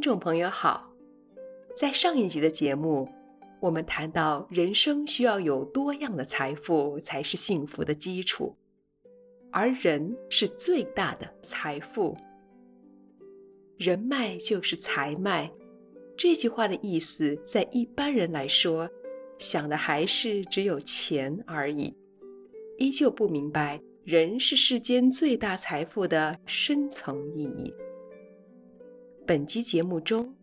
听众朋友好，在上一集的节目，我们谈到人生需要有多样的财富才是幸福的基础，而人是最大的财富。人脉就是财脉，这句话的意思，在一般人来说，想的还是只有钱而已，依旧不明白人是世间最大财富的深层意义。本期节目中，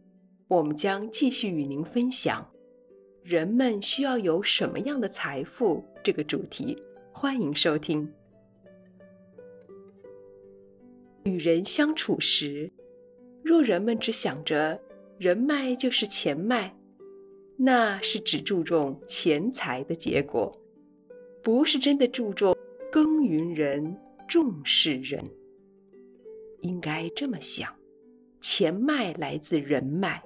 我们将继续与您分享“人们需要有什么样的财富”这个主题。欢迎收听。与人相处时，若人们只想着人脉就是钱脉，那是只注重钱财的结果，不是真的注重耕耘人、重视人。应该这么想。钱脉来自人脉，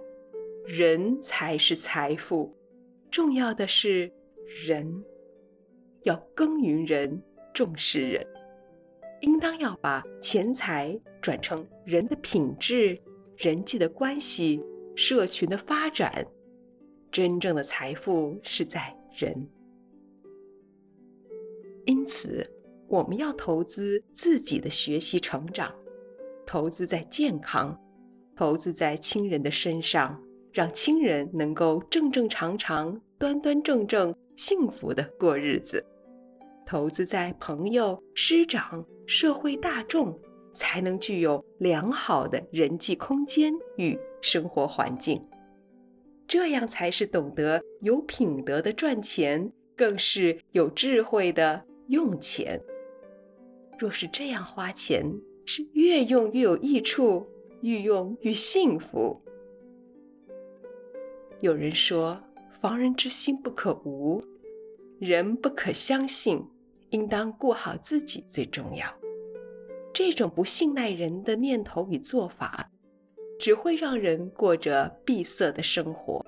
人才是财富。重要的是人，要耕耘人，重视人，应当要把钱财转成人的品质、人际的关系、社群的发展。真正的财富是在人。因此，我们要投资自己的学习成长，投资在健康。投资在亲人的身上，让亲人能够正正常常、端端正正、幸福地过日子；投资在朋友、师长、社会大众，才能具有良好的人际空间与生活环境。这样才是懂得有品德的赚钱，更是有智慧的用钱。若是这样花钱，是越用越有益处。愈用愈幸福。有人说：“防人之心不可无，人不可相信，应当顾好自己最重要。”这种不信赖人的念头与做法，只会让人过着闭塞的生活。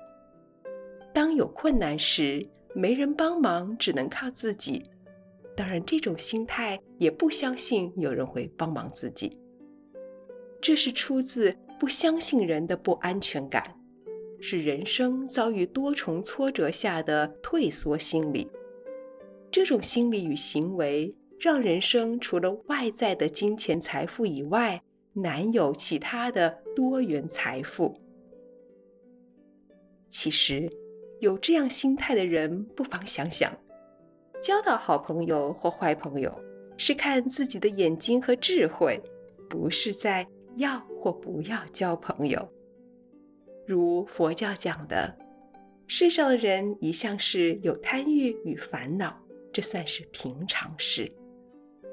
当有困难时，没人帮忙，只能靠自己。当然，这种心态也不相信有人会帮忙自己。这是出自不相信人的不安全感，是人生遭遇多重挫折下的退缩心理。这种心理与行为，让人生除了外在的金钱财富以外，难有其他的多元财富。其实，有这样心态的人，不妨想想，交到好朋友或坏朋友，是看自己的眼睛和智慧，不是在。要或不要交朋友，如佛教讲的，世上的人一向是有贪欲与烦恼，这算是平常事。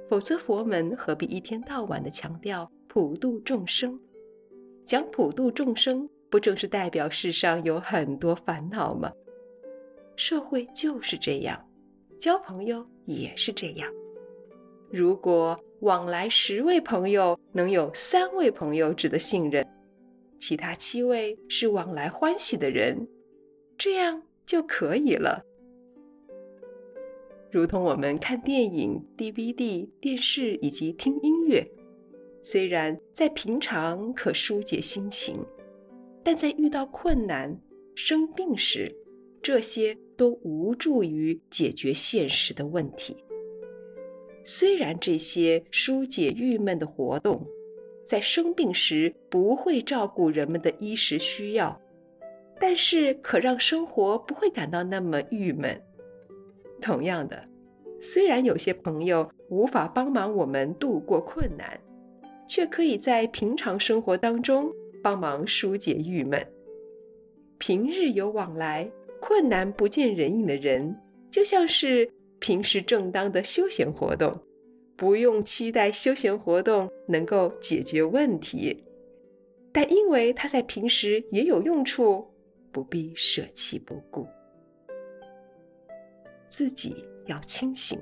否则佛门何必一天到晚的强调普度众生？讲普度众生，不正是代表世上有很多烦恼吗？社会就是这样，交朋友也是这样。如果往来十位朋友，能有三位朋友值得信任，其他七位是往来欢喜的人，这样就可以了。如同我们看电影、DVD、电视以及听音乐，虽然在平常可疏解心情，但在遇到困难、生病时，这些都无助于解决现实的问题。虽然这些疏解郁闷的活动，在生病时不会照顾人们的衣食需要，但是可让生活不会感到那么郁闷。同样的，虽然有些朋友无法帮忙我们度过困难，却可以在平常生活当中帮忙疏解郁闷。平日有往来，困难不见人影的人，就像是。平时正当的休闲活动，不用期待休闲活动能够解决问题，但因为它在平时也有用处，不必舍弃不顾。自己要清醒，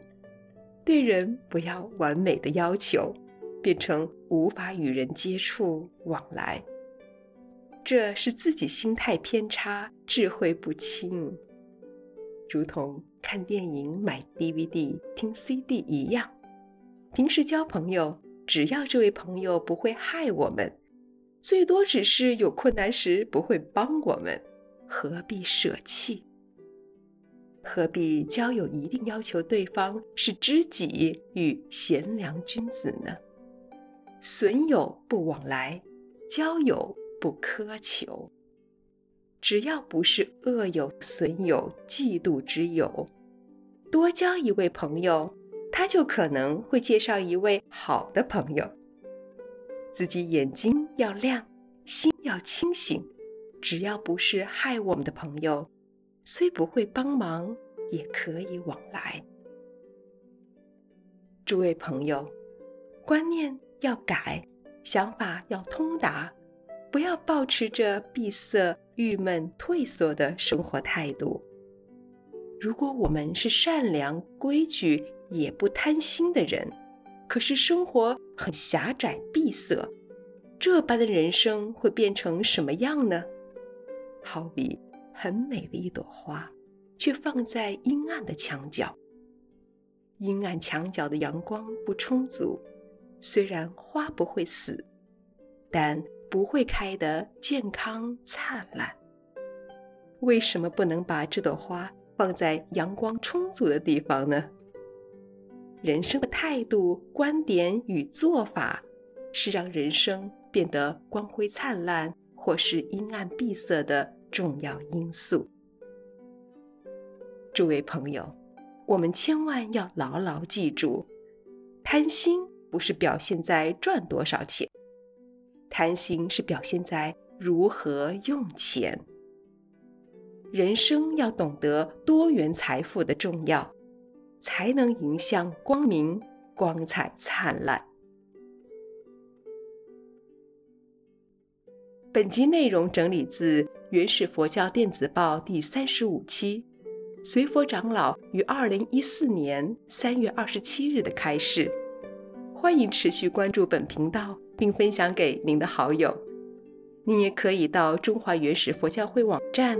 对人不要完美的要求，变成无法与人接触往来，这是自己心态偏差，智慧不清。如同看电影、买 DVD、听 CD 一样，平时交朋友，只要这位朋友不会害我们，最多只是有困难时不会帮我们，何必舍弃？何必交友一定要求对方是知己与贤良君子呢？损友不往来，交友不苛求。只要不是恶友、损友、嫉妒之友，多交一位朋友，他就可能会介绍一位好的朋友。自己眼睛要亮，心要清醒。只要不是害我们的朋友，虽不会帮忙，也可以往来。诸位朋友，观念要改，想法要通达，不要抱持着闭塞、郁闷、退缩的生活态度。如果我们是善良、规矩，也不贪心的人，可是生活很狭窄、闭塞，这般的人生会变成什么样呢？好比很美的一朵花，却放在阴暗的墙角。阴暗墙角的阳光不充足，虽然花不会死，但不会开得健康灿烂。为什么不能把这朵花放在阳光充足的地方呢？人生的态度、观点与做法，是让人生变得光辉灿烂，或是阴暗闭塞的重要因素。诸位朋友，我们千万要牢牢记住：贪心不是表现在赚多少钱，贪心是表现在如何用钱。人生要懂得多元财富的重要，才能迎向光明、光彩灿烂。本集内容整理自《原始佛教电子报》第三十五期，随佛长老于二零一四年三月二十七日的开示。欢迎持续关注本频道，并分享给您的好友。您也可以到中华原始佛教会网站。